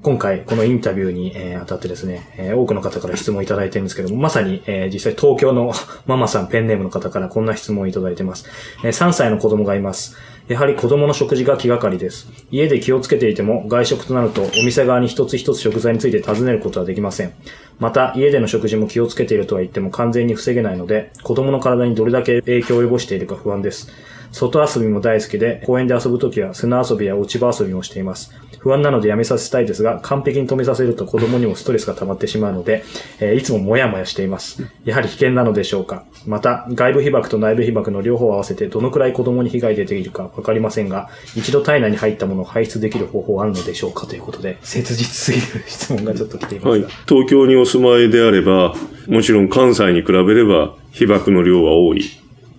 今回、このインタビューに、えー、当たってですね、えー、多くの方から質問いただいてるんですけども、まさに、えー、実際東京の ママさんペンネームの方からこんな質問をいただいてます。え、3歳の子供がいます。やはり子供の食事が気がかりです。家で気をつけていても外食となるとお店側に一つ一つ食材について尋ねることはできません。また家での食事も気をつけているとは言っても完全に防げないので子供の体にどれだけ影響を及ぼしているか不安です。外遊びも大好きで公園で遊ぶときは砂遊びや落ち葉遊びもしています。不安なのでやめさせたいですが、完璧に止めさせると子供にもストレスが溜まってしまうので、えー、いつももやもやしています。やはり危険なのでしょうかまた、外部被曝と内部被曝の両方を合わせてどのくらい子供に被害出ているかわかりませんが、一度体内に入ったものを排出できる方法はあるのでしょうかということで、切実すぎる質問がちょっと来ていますはい。東京にお住まいであれば、もちろん関西に比べれば被曝の量は多い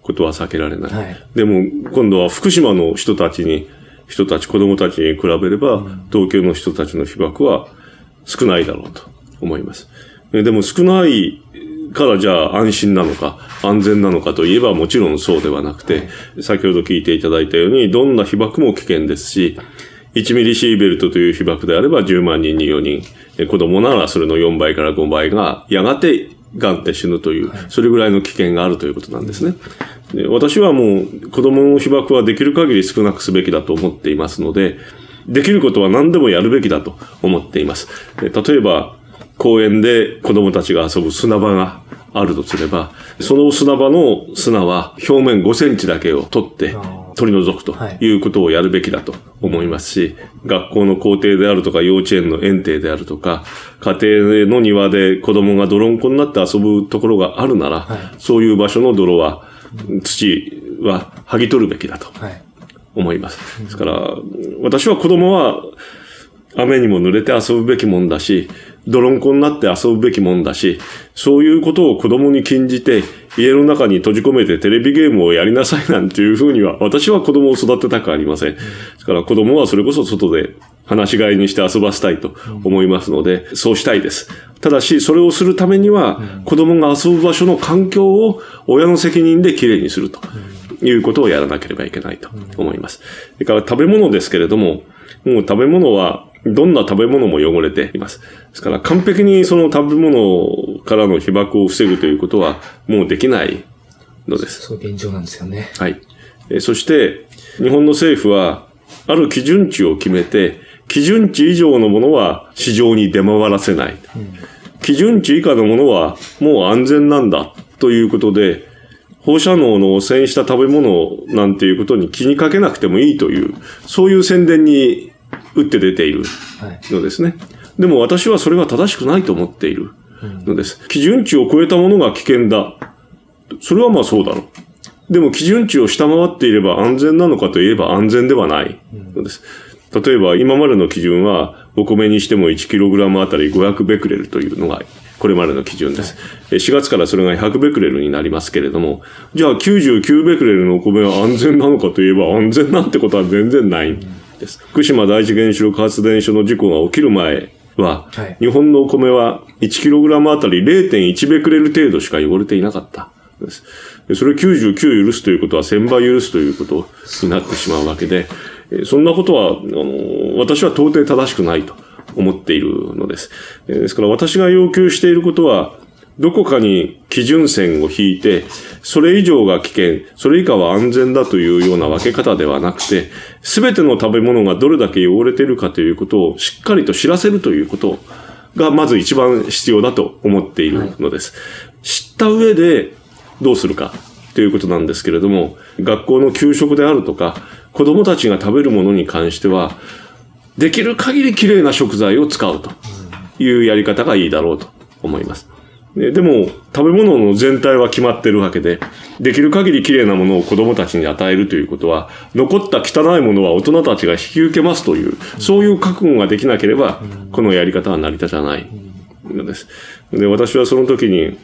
ことは避けられない。はい、でも、今度は福島の人たちに人たち、子供たちに比べれば、東京の人たちの被爆は少ないだろうと思います。でも少ないからじゃあ安心なのか、安全なのかといえばもちろんそうではなくて、先ほど聞いていただいたように、どんな被爆も危険ですし、1ミリシーベルトという被爆であれば10万人に4人、子供ならそれの4倍から5倍がやがて癌で死ぬという、それぐらいの危険があるということなんですね。で私はもう子供の被爆はできる限り少なくすべきだと思っていますので、できることは何でもやるべきだと思っています。例えば、公園で子供たちが遊ぶ砂場があるとすれば、その砂場の砂は表面5センチだけを取って取り除くとい。うことをやるべきだと思いますし、学校の校庭であるとか幼稚園の園庭であるとか、家庭の庭で子供が泥んこになって遊ぶところがあるなら、そういう場所の泥は土は剥ぎ取るべきだと思います。ですから、私は子供は雨にも濡れて遊ぶべきもんだし、泥んこになって遊ぶべきもんだし、そういうことを子供に禁じて、家の中に閉じ込めてテレビゲームをやりなさいなんていうふうには、私は子供を育てたくありません。ですから子供はそれこそ外で話し飼いにして遊ばせたいと思いますので、そうしたいです。ただし、それをするためには、子供が遊ぶ場所の環境を親の責任できれいにするということをやらなければいけないと思います。それから食べ物ですけれども、もう食べ物はどんな食べ物も汚れています。ですから完璧にその食べ物からの被曝を防ぐということはもうできないのです。そう現状なんですよね。はい。そして、日本の政府は、ある基準値を決めて、基準値以上のものは市場に出回らせない。うん、基準値以下のものはもう安全なんだということで、放射能の汚染した食べ物なんていうことに気にかけなくてもいいという、そういう宣伝に打って出ているのですね。はい、でも私はそれは正しくないと思っているのです。基準値を超えたものが危険だ。それはまあそうだろう。でも基準値を下回っていれば安全なのかといえば安全ではないのです。例えば今までの基準はお米にしても 1kg あたり500ベクレルというのがこれまでの基準です。4月からそれが100ベクレルになりますけれども、じゃあ99ベクレルのお米は安全なのかといえば安全なんてことは全然ない。です。福島第一原子力発電所の事故が起きる前は、はい、日本のお米は 1kg あたり0.1ベクレル程度しか汚れていなかったです。それを99許すということは1000倍許すということになってしまうわけで、そんなことは、あの、私は到底正しくないと思っているのです。ですから私が要求していることは、どこかに基準線を引いて、それ以上が危険、それ以下は安全だというような分け方ではなくて、すべての食べ物がどれだけ汚れているかということをしっかりと知らせるということがまず一番必要だと思っているのです。はい、知った上でどうするかということなんですけれども、学校の給食であるとか、子供たちが食べるものに関しては、できる限りきれいな食材を使うというやり方がいいだろうと思います。ででも、食べ物の全体は決まってるわけで、できる限り綺麗なものを子供たちに与えるということは、残った汚いものは大人たちが引き受けますという、そういう覚悟ができなければ、このやり方は成り立たないのです。で、私はその時に、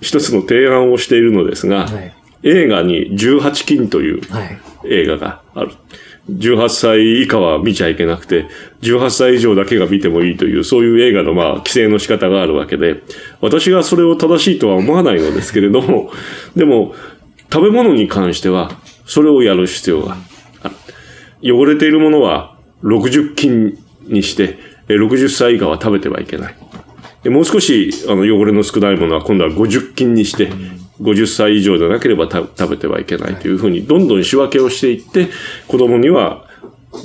一つの提案をしているのですが、はい、映画に18禁という映画がある。はい18歳以下は見ちゃいけなくて、18歳以上だけが見てもいいという、そういう映画のまあ、規制の仕方があるわけで、私がそれを正しいとは思わないのですけれども、でも、食べ物に関しては、それをやる必要がある。汚れているものは60斤にして、60歳以下は食べてはいけない。もう少し、あの、汚れの少ないものは今度は50斤にして、50歳以上でなければ食べてはいけないというふうに、どんどん仕分けをしていって、子供には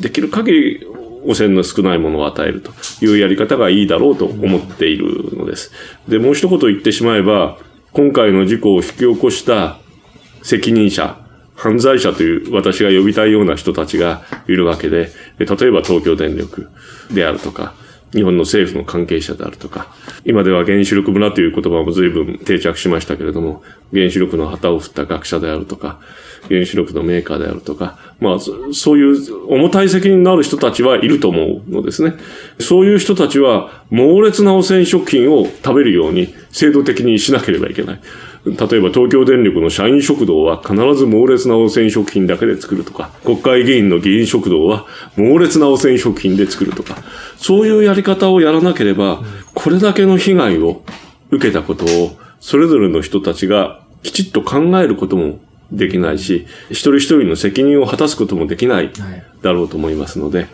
できる限り汚染の少ないものを与えるというやり方がいいだろうと思っているのです。で、もう一言言ってしまえば、今回の事故を引き起こした責任者、犯罪者という私が呼びたいような人たちがいるわけで、例えば東京電力であるとか、日本の政府の関係者であるとか、今では原子力村という言葉も随分定着しましたけれども、原子力の旗を振った学者であるとか、原子力のメーカーであるとか、まあ、そういう重たい責任のある人たちはいると思うのですね。そういう人たちは猛烈な汚染食品を食べるように制度的にしなければいけない。例えば東京電力の社員食堂は必ず猛烈な汚染食品だけで作るとか、国会議員の議員食堂は猛烈な汚染食品で作るとか、そういうやり方をやらなければ、これだけの被害を受けたことを、それぞれの人たちがきちっと考えることもできないし、一人一人の責任を果たすこともできないだろうと思いますので、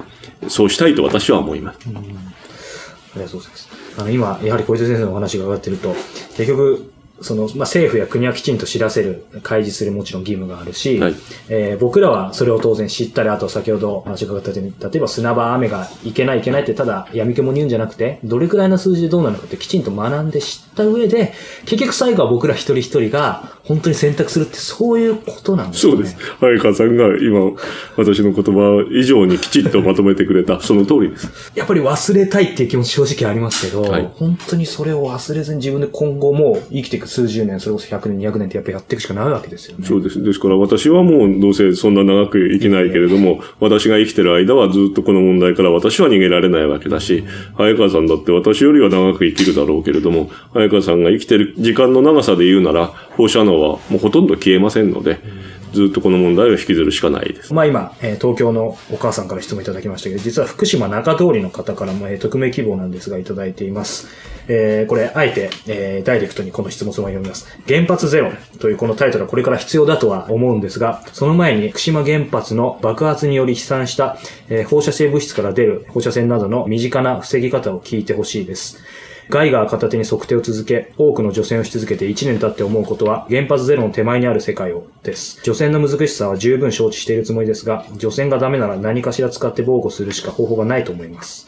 そうしたいと私は思います。ありがとうございます。あの、今、やはり小池先生のお話が上がってると、結局、その、まあ、政府や国はきちんと知らせる、開示するもちろん義務があるし、はい、えー、僕らはそれを当然知ったり、あと先ほど話が伺ったように、例えば砂場雨がいけないいけないってただ闇雲に言うんじゃなくて、どれくらいの数字でどうなるかってきちんと学んで知った上で、結局最後は僕ら一人一人が本当に選択するってそういうことなんですね。そうです。早川さんが今、私の言葉以上にきちっとまとめてくれた、その通りです。やっぱり忘れたいっていう気持ち正直ありますけど、はい、本当にそれを忘れずに自分で今後も生きていく数十年、それこそ100年、200年ってやっぱやっていくしかないわけですよね。そうです。ですから私はもうどうせそんな長く生きないけれども、私が生きてる間はずっとこの問題から私は逃げられないわけだし、早川さんだって私よりは長く生きるだろうけれども、早川さんが生きてる時間の長さで言うなら、放射能はもうほとんど消えませんので、ずっとこの問題を引きずるしかないです。まあ今、え、東京のお母さんから質問いただきましたけど、実は福島中通りの方からも、えー、匿名希望なんですがいただいています。えー、これ、あえて、えー、ダイレクトにこの質問そのまま読みます。原発ゼロというこのタイトルはこれから必要だとは思うんですが、その前に福島原発の爆発により飛散した、えー、放射性物質から出る放射線などの身近な防ぎ方を聞いてほしいです。ガイガー片手に測定を続け、多くの除染をし続けて1年経って思うことは、原発ゼロの手前にある世界を、です。除染の難しさは十分承知しているつもりですが、除染がダメなら何かしら使って防護するしか方法がないと思います。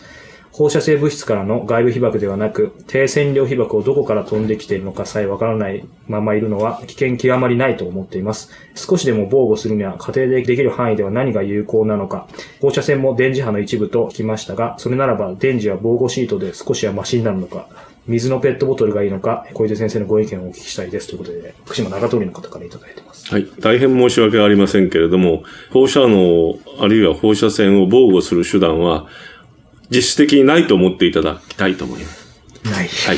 放射性物質からの外部被曝ではなく、低線量被曝をどこから飛んできているのかさえわからないままいるのは危険極まりないと思っています。少しでも防護するには家庭でできる範囲では何が有効なのか。放射線も電磁波の一部と聞きましたが、それならば電磁は防護シートで少しはマシになるのか。水のペットボトルがいいのか、小出先生のご意見をお聞きしたいですということで、福島長通りの方からいただいてます。はい。大変申し訳ありませんけれども、放射能、あるいは放射線を防護する手段は、実質的にないと思っていただきたいと思います。ない。はい。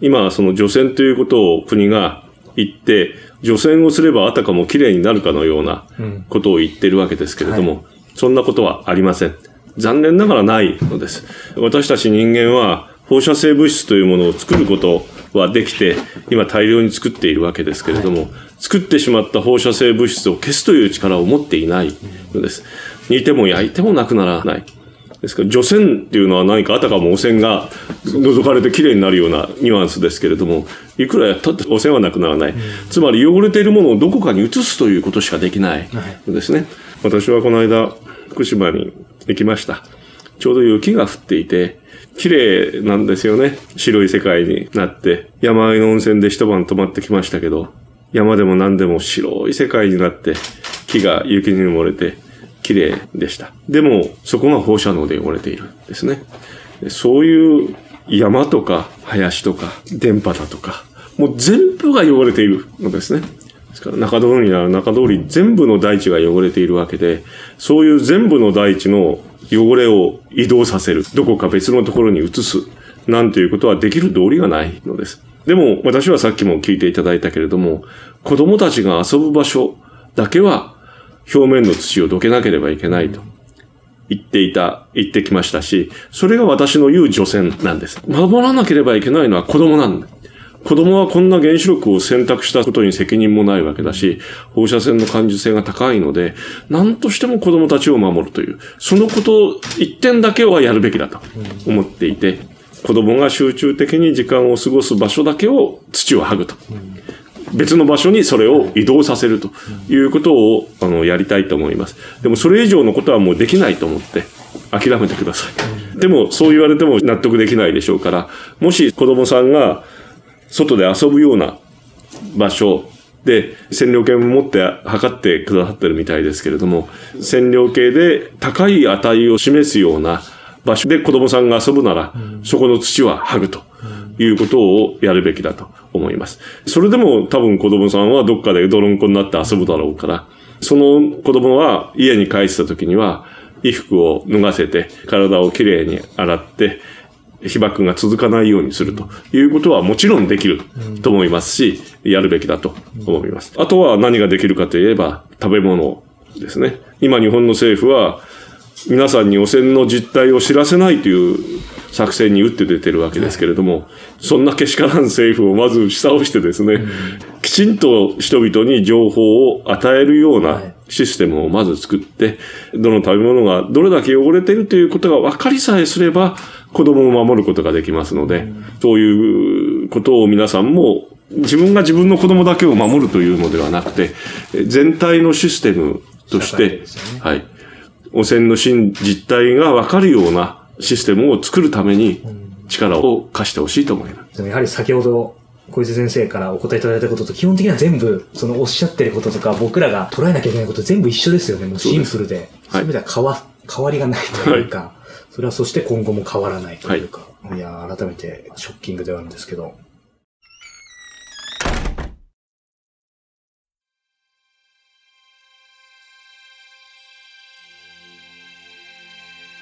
今、その除染ということを国が言って、除染をすればあたかも綺麗になるかのようなことを言ってるわけですけれども、うんはい、そんなことはありません。残念ながらないのです。私たち人間は放射性物質というものを作ることはできて、今大量に作っているわけですけれども、はい、作ってしまった放射性物質を消すという力を持っていないのです。煮ても焼いてもなくならない。ですか？ら、除染っていうのは何かあたかも汚染が除かれてきれいになるようなニュアンスですけれども、いくらやったって汚染はなくならない。うん、つまり汚れているものをどこかに移すということしかできないですね。はい、私はこの間、福島に行きました。ちょうど雪が降っていて、綺麗なんですよね。白い世界になって。山あいの温泉で一晩泊まってきましたけど、山でも何でも白い世界になって、木が雪に埋もれて、綺麗でした。でも、そこが放射能で汚れているんですね。そういう山とか林とか電波だとか、もう全部が汚れているのですね。ですから中通りなら中通り全部の大地が汚れているわけで、そういう全部の大地の汚れを移動させる。どこか別のところに移す。なんていうことはできる道理がないのです。でも私はさっきも聞いていただいたけれども、子供たちが遊ぶ場所だけは表面の土をどけなければいけないと言っていた、言ってきましたし、それが私の言う除染なんです。守らなければいけないのは子供なんだ。子供はこんな原子力を選択したことに責任もないわけだし、放射線の感受性が高いので、何としても子供たちを守るという、そのことを一点だけはやるべきだと思っていて、子供が集中的に時間を過ごす場所だけを土を剥ぐと。別の場所にそれを移動させるということをあのやりたいと思います。でもそれ以上のことはもうできないと思って諦めてください。でもそう言われても納得できないでしょうから、もし子供さんが外で遊ぶような場所で、線量計も持って測ってくださってるみたいですけれども、線量計で高い値を示すような場所で子供さんが遊ぶなら、そこの土は剥ぐということをやるべきだと思います。それでも多分子供さんはどっかで泥んこになって遊ぶだろうから、その子供は家に帰った時には、衣服を脱がせて、体をきれいに洗って、被爆が続かないようにするということはもちろんできると思いますし、やるべきだと思います。あとは何ができるかといえば、食べ物ですね。今日本の政府は、皆さんに汚染の実態を知らせないという作戦に打って出てるわけですけれども、そんなけしからん政府をまず下をしてですね、きちんと人々に情報を与えるようなシステムをまず作って、どの食べ物がどれだけ汚れているということが分かりさえすれば、子供を守ることができますので、そういうことを皆さんも自分が自分の子供だけを守るというのではなくて、全体のシステムとして、ね、はい。汚染の真実態がわかるようなシステムを作るために力を貸してほしいと思います。でもやはり先ほど小泉先生からお答えいただいたことと基本的には全部、そのおっしゃってることとか僕らが捉えなきゃいけないこと全部一緒ですよね。もうシンプルで。そういう意味では変わ、変わりがないというか、はい、それはそして今後も変わらないというか、はい、いや、改めてショッキングではあるんですけど。